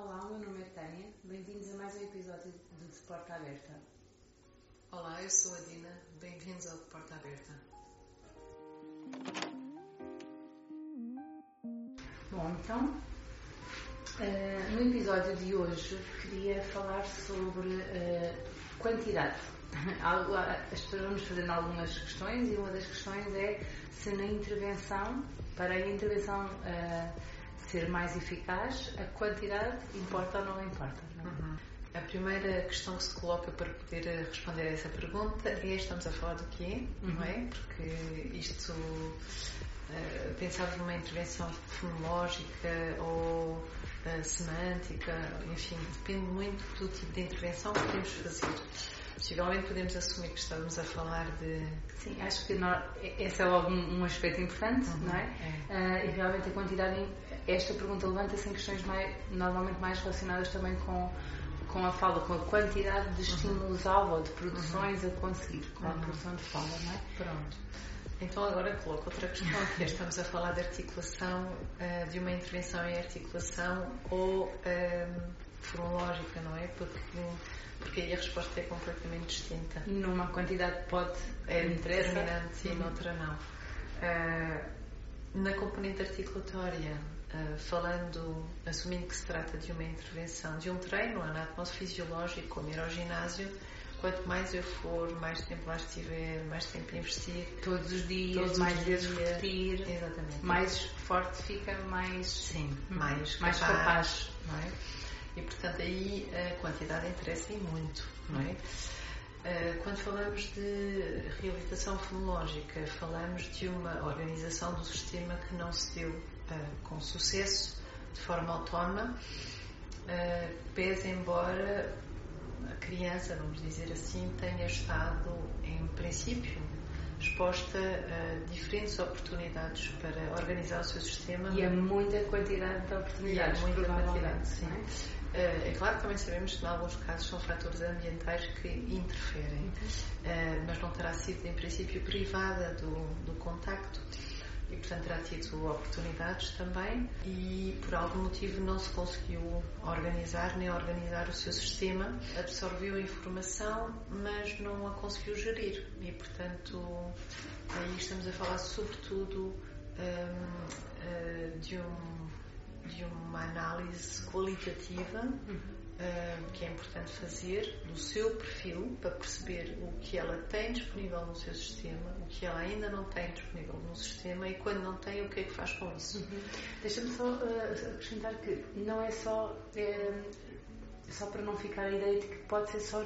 Olá, o meu nome é Tânia. Bem-vindos a mais um episódio do De Porta Aberta. Olá, eu sou a Dina. Bem-vindos ao De Porta Aberta. Bom, então, uh, no episódio de hoje queria falar sobre uh, quantidade. As pessoas vão nos fazendo algumas questões e uma das questões é se na intervenção, para a intervenção uh, ser mais eficaz, a quantidade importa ou não importa? Não é? uhum. A primeira questão que se coloca para poder responder a essa pergunta é: estamos a falar do quê? Uhum. Não é? Porque isto. Uh, pensar numa intervenção fonológica ou uh, semântica, enfim, depende muito do tipo de intervenção que podemos fazer. Possivelmente podemos assumir que estamos a falar de. Sim, acho que nós, esse é logo um, um aspecto importante, uhum, não é? é. Uh, e realmente a quantidade. Esta pergunta levanta-se em questões mais, normalmente mais relacionadas também com, com a fala, com a quantidade de estímulos-alvo ou de produções uhum. a conseguir, com a produção de fala, não é? Pronto. Então agora coloco outra questão, que é, estamos a falar de articulação, uh, de uma intervenção em articulação ou uh, fonológica, não é? Porque porque aí a resposta é completamente distinta. Numa quantidade pode é determinante e uhum. noutra não. Uh, na componente articulatória, uh, falando, assumindo que se trata de uma intervenção, de um treino anatomofisiológico, como ir ao ginásio, quanto mais eu for, mais tempo lá estiver, mais tempo investir. Todos os dias, todos mais vezes repetir. Exatamente. Mais forte fica, mais. Sim, mais, mais capaz. capaz. Não é? E, portanto, aí a quantidade interessa e muito, não é? Eh, quando falamos de reabilitação fonológica, falamos de uma organização do sistema que não se deu com sucesso, de forma autónoma, uh, pese embora a criança, vamos dizer assim, tenha estado, em princípio, exposta a diferentes oportunidades para organizar o seu sistema. E a muita quantidade de oportunidades. E há muita quantidade, sim. É? Eh, é claro que também sabemos que, em alguns casos, são fatores ambientais que interferem, uhum. mas não terá sido, em princípio, privada do, do contacto e, portanto, terá tido oportunidades também e, por algum motivo, não se conseguiu organizar nem organizar o seu sistema. Absorveu a informação, mas não a conseguiu gerir e, portanto, aí estamos a falar, sobretudo, um, de um de uma análise qualitativa uhum. Uh, que é importante fazer do seu perfil para perceber o que ela tem disponível no seu sistema, o que ela ainda não tem disponível no sistema e quando não tem, o que é que faz com isso. Uhum. Deixa-me só uh, acrescentar que não é só. É, só para não ficar a ideia de que pode ser só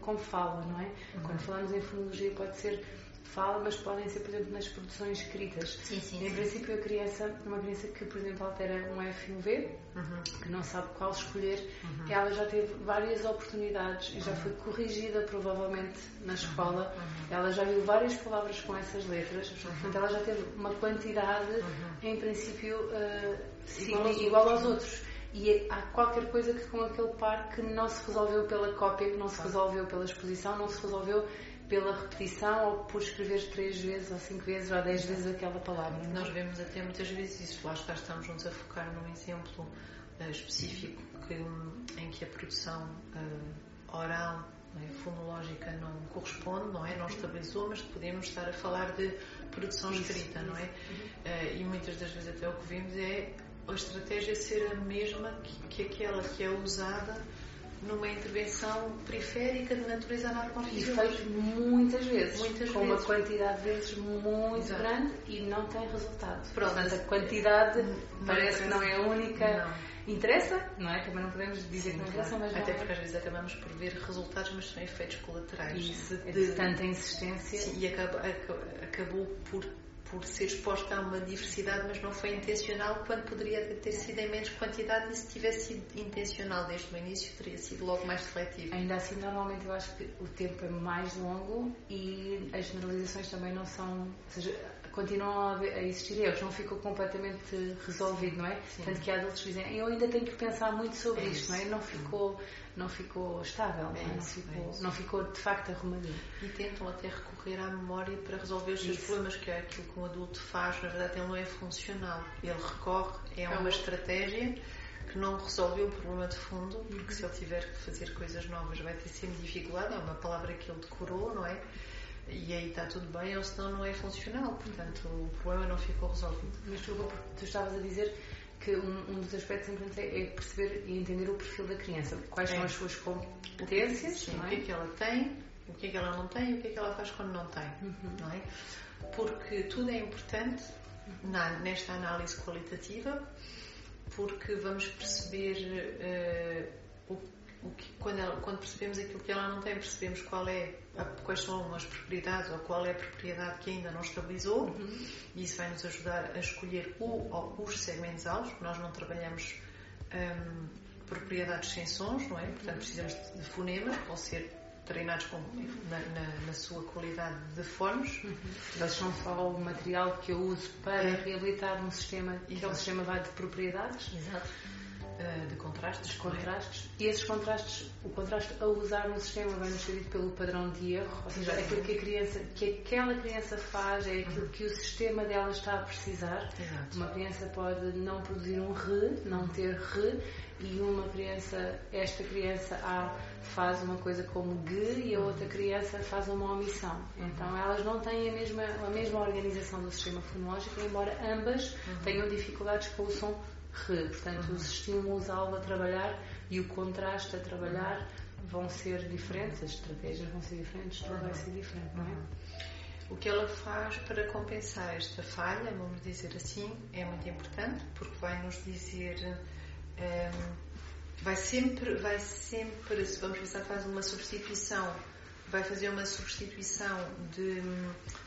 com fala, não é? Uhum. Quando falamos em fonologia pode ser fala, mas podem ser, por exemplo, nas produções escritas. Sim, sim, em sim. princípio, a criança, uma criança que, por exemplo, altera um F e um V, uhum. que não sabe qual escolher, uhum. ela já teve várias oportunidades e já foi corrigida, provavelmente, na uhum. escola. Uhum. Ela já viu várias palavras com essas letras, uhum. portanto, ela já teve uma quantidade, uhum. em princípio, uh, igual, igual aos outros e há qualquer coisa que com aquele par que não se resolveu pela cópia, que não se resolveu pela exposição, não se resolveu pela repetição ou por escrever três vezes ou cinco vezes ou dez vezes aquela palavra. Não? Nós vemos até muitas vezes isso. Lá está, estamos a focar num exemplo uh, específico que, em que a produção uh, oral é? fonológica não corresponde, não é? Não estabilizou, mas podemos estar a falar de produção isso, escrita, isso. não é? Uhum. Uh, e muitas das vezes até o que vemos é a estratégia ser a mesma que, que aquela que é usada numa intervenção periférica de natureza anatomofisiológica. E feito muitas vezes, muitas com vezes. uma quantidade de vezes muito Exato. grande e não tem resultado. Pronto, Portanto, a quantidade não parece que não é a única. Não. Interessa, não é? Também não podemos dizer Sim, que não interessa, mas Até porque às vezes acabamos por ver resultados, mas são efeitos colaterais. Isso, de, de tanta insistência. Sim, e acabou, acabou por por ser exposta a uma diversidade, mas não foi intencional, quando poderia ter sido em menos quantidade e se tivesse sido intencional desde o início, teria sido logo mais seletivo. Ainda assim, normalmente eu acho que o tempo é mais longo e as generalizações também não são. Ou seja, continuam a, existir erros, não ficou completamente resolvido, não é? Sim. Tanto que adultos dizem, eu ainda tenho que pensar muito sobre é isto, não é? Não ficou, não ficou estável, é não, é? não, ficou, é não ficou de facto arrumadinho. E tentam até recorrer à memória para resolver os seus isso. problemas, que é aquilo que um adulto faz, na verdade ele não é funcional. Ele recorre, é, é uma estratégia que não resolveu o problema de fundo, porque se ele tiver que fazer coisas novas vai ter sempre dificuldade, é uma palavra que ele decorou, não é? E aí está tudo bem, ou senão não é funcional, portanto o problema não ficou resolvido. Mas tu, tu estavas a dizer que um, um dos aspectos importantes é, perceber e entender o perfil da criança. Quais é. são as suas competências, Sim, é? o que é que ela tem, o que é que ela não tem e o que é que ela faz quando não tem, uhum. não é? Porque tudo é importante na, nesta análise qualitativa, porque vamos perceber uh, quando, ela, quando, percebemos aquilo que ela não tem, percebemos qual é, quais são as propriedades ou qual é a propriedade que ainda não estabilizou, uhum. e isso vai nos ajudar a escolher o ou os segmentos alvos. Nós não trabalhamos um, propriedades sem sons, não é? Portanto, precisamos de fonemas, que vão ser treinados com, na, na, na, sua qualidade de fones. Uhum. Eles são só o material que eu uso para é. reabilitar um sistema, que é um sistema de propriedades. Exato. Uh, de contrastes. contrastes. E esses contrastes, o contraste a usar no sistema vai nos pelo padrão de erro, ou seja, aquilo que a criança, que aquela criança faz, é aquilo uhum. que o sistema dela está a precisar. Exato. Uma criança pode não produzir um re, não ter re, e uma criança, esta criança A faz uma coisa como G e a outra criança faz uma omissão. Então elas não têm a mesma, a mesma organização do sistema fonológico, embora ambas uhum. tenham dificuldades com o som. Portanto, uhum. os estímulos-alvo a trabalhar e o contraste a trabalhar vão ser diferentes, as estratégias vão ser diferentes, tudo vai ser diferente, não é? O que ela faz para compensar esta falha, vamos dizer assim, é muito importante porque vai nos dizer um, vai sempre, vai sempre, se vamos pensar, faz uma substituição, vai fazer uma substituição de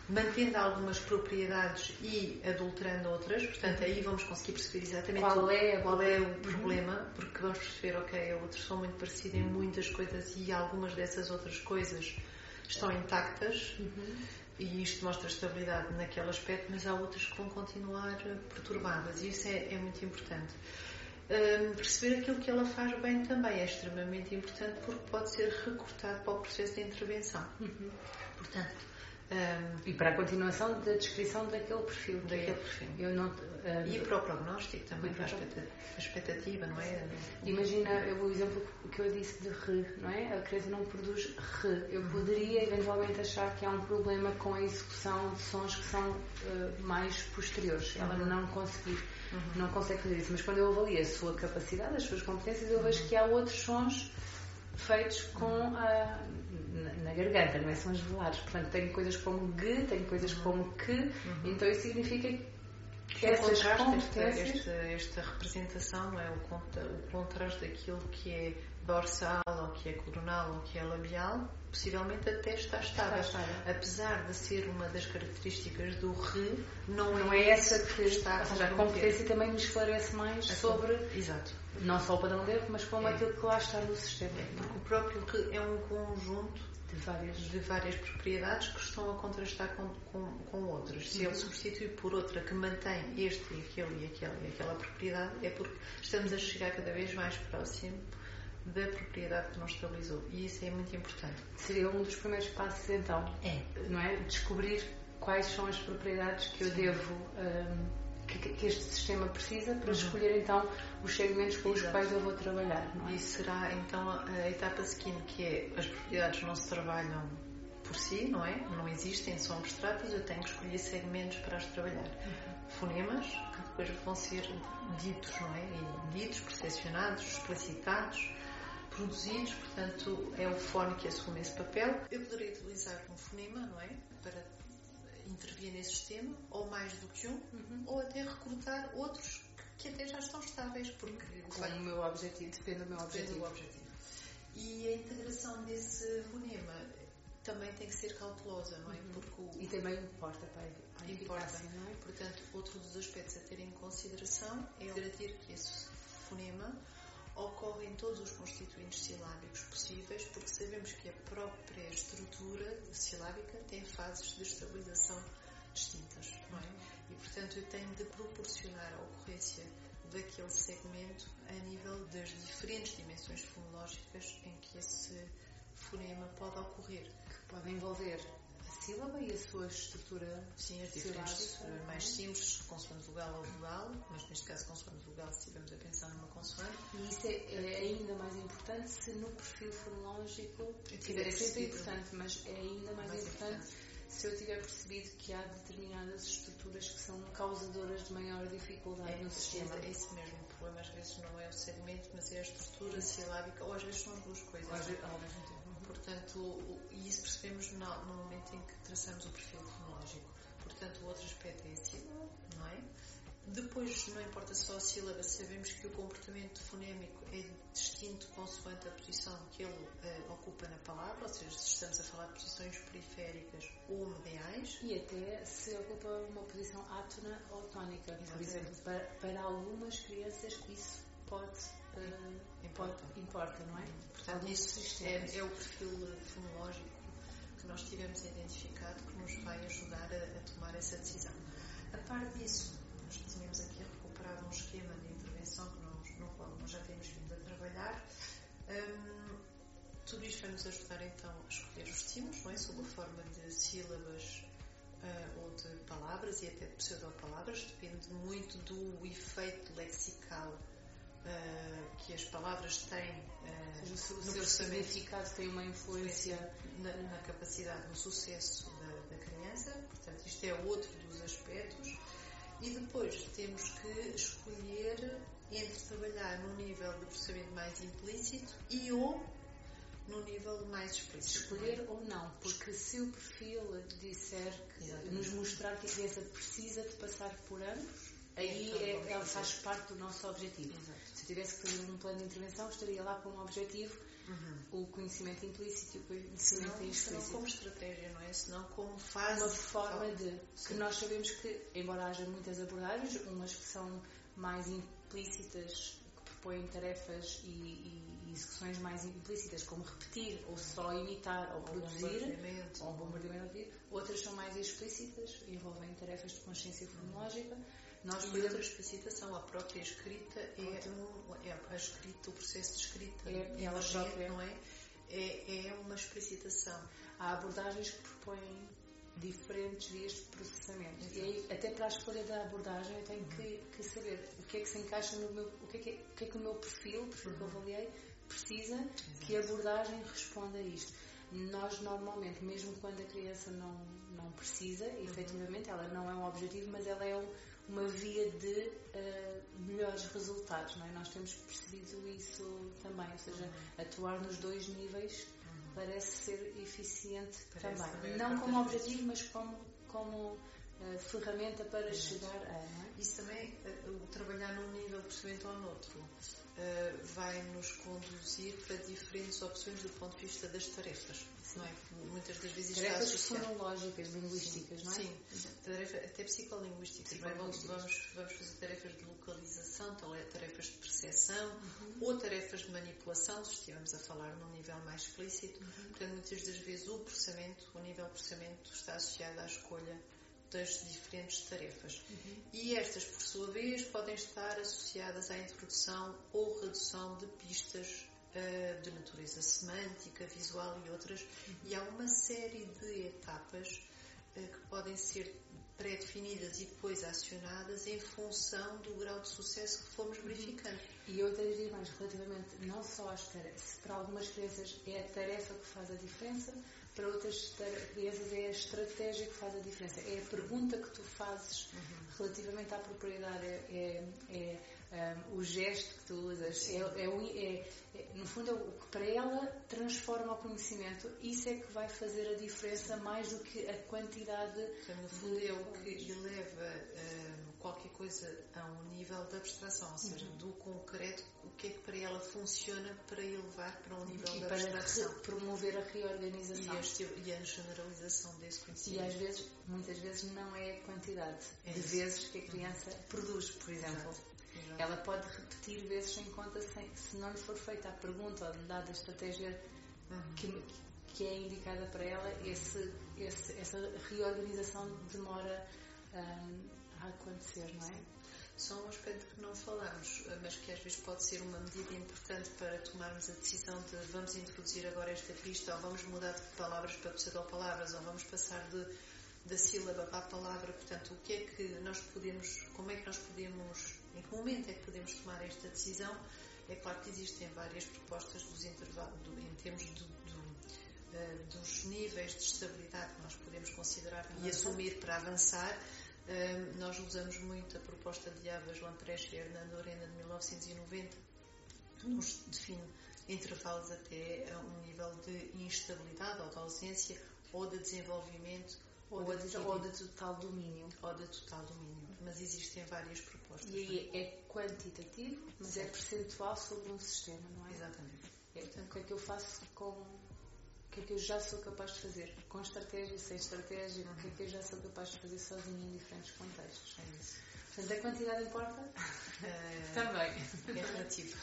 mantendo algumas propriedades e adulterando outras, portanto aí vamos conseguir perceber exatamente qual é, qual é o problema, porque vamos perceber, ok, outros são muito parecidos em muitas coisas e algumas dessas outras coisas estão intactas. Uhum. E isto mostra estabilidade naquele aspecto, mas há outras que vão continuar perturbadas. E isso é, é muito importante um, perceber aquilo que ela faz bem também é extremamente importante porque pode ser recortado para o processo de intervenção. Uhum. Portanto, um, e para a continuação da descrição daquele perfil. Daquele é, perfil. Eu não, um, e para o prognóstico também, para a expectativa, não é? Imagina o exemplo que eu disse de re, não é? A criança não produz re. Eu poderia eventualmente achar que há um problema com a execução de sons que são uh, mais posteriores. Ela uhum. não conseguir uhum. não consegue fazer isso. Mas quando eu avalio a sua capacidade, as suas competências, eu vejo que há outros sons feitos com a, na, na, garganta, não é? São os velares. Portanto, tenho coisas como G, tenho coisas uhum. como que, uhum. então isso significa que essas competências... Esta, esta, esta, representação, é? O, contra, o contraste daquilo que é dorsal, ou que é coronal, ou que é labial, possivelmente até está estável. Está estável. Apesar de ser uma das características do re, não, não é, é essa que está. Ou seja, a competência também nos esclarece mais sobre. Exato. Não só o padrão de erro, mas como é. aquilo que lá está no sistema. É, porque o próprio re é um conjunto de várias, de várias propriedades que estão a contrastar com, com, com outras. Se uhum. ele substitui por outra que mantém este e aquele e aquele e aquela propriedade, é porque estamos a chegar cada vez mais próximo da propriedade que não estabilizou. E isso é muito importante. Seria um dos primeiros passos, então. É. Não é? Descobrir quais são as propriedades que eu Sim. devo. Um, que, que, este sistema precisa para uhum. escolher então os segmentos com os quais eu vou trabalhar. Não é? E será então a etapa seguinte, que é as propriedades não se trabalham por si, não é? Não existem, são abstratas, eu tenho que escolher segmentos para as trabalhar. Uhum. Fonemas, que depois vão ser ditos, não é? E ditos, percepcionados, explicitados, produzidos, portanto é o fone que assume esse papel. Eu poderia utilizar um fonema, não é? Para intervir nesse sistema, ou mais do que um, uhum. ou até recrutar outros que até já estão estáveis, porque com o meu objetivo, depende do meu objetivo. Do objetivo. E a integração desse fonema também tem que ser cautelosa, não é? Uhum. Porque o... E também importa para a, eficácia, não é? Portanto, outro dos aspectos a ter em consideração é garantir que esse fonema ocorre em todos os constituintes silábicos possíveis, porque sabemos que a própria estrutura silábica tem fases de estabilização distintas, não é? E, portanto, eu tenho de proporcionar a ocorrência daquele segmento a nível das diferentes dimensões fonológicas em que esse fonema pode ocorrer. Que pode envolver sílaba e a sua estrutura Sim, as diferentes mais simples, consoante vogal ou vogal, mas neste caso consoante vogal se estivermos a pensar numa consoante. E isso é, é ainda mais importante se no perfil fonológico tiver é sempre importante, mas é ainda mais, mais importante, importante se eu tiver percebido que há determinadas estruturas que são causadoras de maior dificuldade é, no sistema. É esse mesmo. O problema às vezes não é o segmento, mas é a estrutura silábica, ou às vezes são as duas coisas. Às vezes, ao mesmo tempo. Portanto, e isso percebemos no, no momento em que traçamos o perfil fonológico. Portanto, o outro aspecto é a sílaba, não é? Depois, não importa só a sílaba, sabemos que o comportamento fonémico é distinto consoante a posição que ele uh, ocupa na palavra, ou seja, se estamos a falar de posições periféricas ou mediais. E até se ocupa uma posição átona ou tónica. Por exemplo, para, para algumas crianças isso pode, uh, importa. Importa, não é? Portanto, isso é, é, o perfil fonológico que nós tivemos identificado que nos vai ajudar a, a tomar essa decisão. A par disso, nós tínhamos aqui recuperado um esquema de intervenção que nós, no qual nós já temos vindo a trabalhar. Um, tudo isto vai nos ajudar então a escolher os estímulos, não é? Sob a forma de sílabas uh, ou de palavras e até de pseudopalavras, depende muito do efeito lexical Uh, que as palavras têm uh, o seu significado tem uma influência na, na capacidade, no sucesso da, da, criança. Portanto isto é outro dos aspectos. E depois temos que escolher entre trabalhar num nível de processamento mais implícito e ou no nível mais explícito. Escolher ou não, porque se o perfil disser que nos mostrar que a criança precisa de passar por ambos, aí é, ela faz parte do nosso objetivo. Exato. Se eu tivesse que fazer um plano de intervenção, estaria lá com um objetivo uhum. o conhecimento implícito e o conhecimento senão, explícito. Senão como estratégia, não é? Senão como fase. Uma forma de. Sim. Que nós sabemos que, embora haja muitas abordagens, umas que são mais implícitas, que propõem tarefas e, e, e execuções mais implícitas, como repetir, ou só imitar, ou, ou produzir, bombardeamento. ou bombardeamento, outras são mais explícitas, envolvem tarefas de consciência fonológica. Nós e outra explicitação, a própria escrita é, é a escrita, o processo de escrita, é, ela própria, não é? é? É uma explicitação. Há abordagens que propõem diferentes vias de processamento. Exato. E aí, até para a escolha da abordagem, eu tenho que, que, saber o que é que se encaixa no meu. o que é que, o, que, é que o meu perfil, perfil uhum. que eu uhum. avaliei, precisa Exato. que a abordagem responda a isto. Nós, normalmente, mesmo quando a criança não, não precisa, uhum. efetivamente, ela não é um objetivo, mas ela é um, uma via de uh, melhores resultados, não é? Nós temos percebido isso também, ou seja, uhum. atuar nos dois níveis uhum. parece ser eficiente parece também. Não como objetivo, mas como, como uh, ferramenta para chegar a. É? Isso também, uh, o trabalhar num nível de percebimento ou noutro, uh, vai nos conduzir para diferentes opções do ponto de vista das tarefas. Não é? Muitas das vezes tarefas fonológicas, linguísticas, sim, não é? Sim, tarefa, até psicolinguísticas. Vamos, vamos, vamos fazer tarefas de localização, tarefas de percepção uhum. ou tarefas de manipulação, se estivermos a falar num nível mais explícito. Uhum. Portanto, muitas das vezes o processamento, o nível de processamento está associado à escolha das diferentes tarefas. Uhum. E estas, por sua vez, podem estar associadas à introdução ou redução de pistas uh, de natureza semântica, visual e outras. Uhum. E há uma série de etapas uh, que podem ser pré-definidas e depois acionadas em função do grau de sucesso que fomos uhum. verificando. E eu até diria mais relativamente não só às tarefas, para algumas crianças é a tarefa que faz a diferença, para outras crianças é a estratégia que faz a diferença. É a pergunta que tu fazes uhum. relativamente à propriedade, é, é, é um, o gesto que tu usas, é, é, é, é, no fundo é o que para ela transforma o conhecimento. Isso é que vai fazer a diferença mais do que a quantidade. Então, no fundo é o que eleva qualquer coisa a um nível de abstração, ou seja, uhum. do concreto, o que é que para ela funciona para elevar para um nível e de abstração. para promover a reorganização e a generalização desse conhecimento. E às vezes, muitas vezes, não é a quantidade é de vezes que a criança produz, por exemplo. Exato. Ela pode repetir vezes sem conta sem, se não lhe for feita a pergunta ou dada a estratégia uhum. que, que é indicada para ela, esse, esse, essa reorganização demora um, a acontecer, não é? Só um aspecto que não falamos, mas que às vezes pode ser uma medida importante para tomarmos a decisão de vamos introduzir agora esta pista, ou vamos mudar de palavras para pseudo-palavras, ou vamos passar de, da sílaba para a palavra. Portanto, o que é que nós podemos, como é que nós podemos, em que momento é que podemos tomar esta decisão? É claro que existem várias propostas dos intervalos, do, em termos do, do, uh, dos níveis de estabilidade que nós podemos considerar e assumir para avançar. Uh, nós usamos muito a proposta de Avas Lamprecht e Hernando Arena de 1990, que nos define intervalos até a um nível de instabilidade ou de ausência ou de desenvolvimento ou, ou, de, ou de total domínio. Ou de total domínio. Mas existem várias propostas. E aí é quantitativo, mas é percentual sobre um sistema, não é? Exatamente. É, portanto, o que é que eu faço com. Que eu já sou capaz de fazer? Com estratégia, sem estratégia, o que é que eu já sou capaz de fazer sozinho em diferentes contextos? É isso. Portanto, a quantidade importa? Uh, Também. É relativo.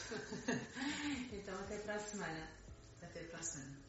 então, até para a semana. Até para a semana.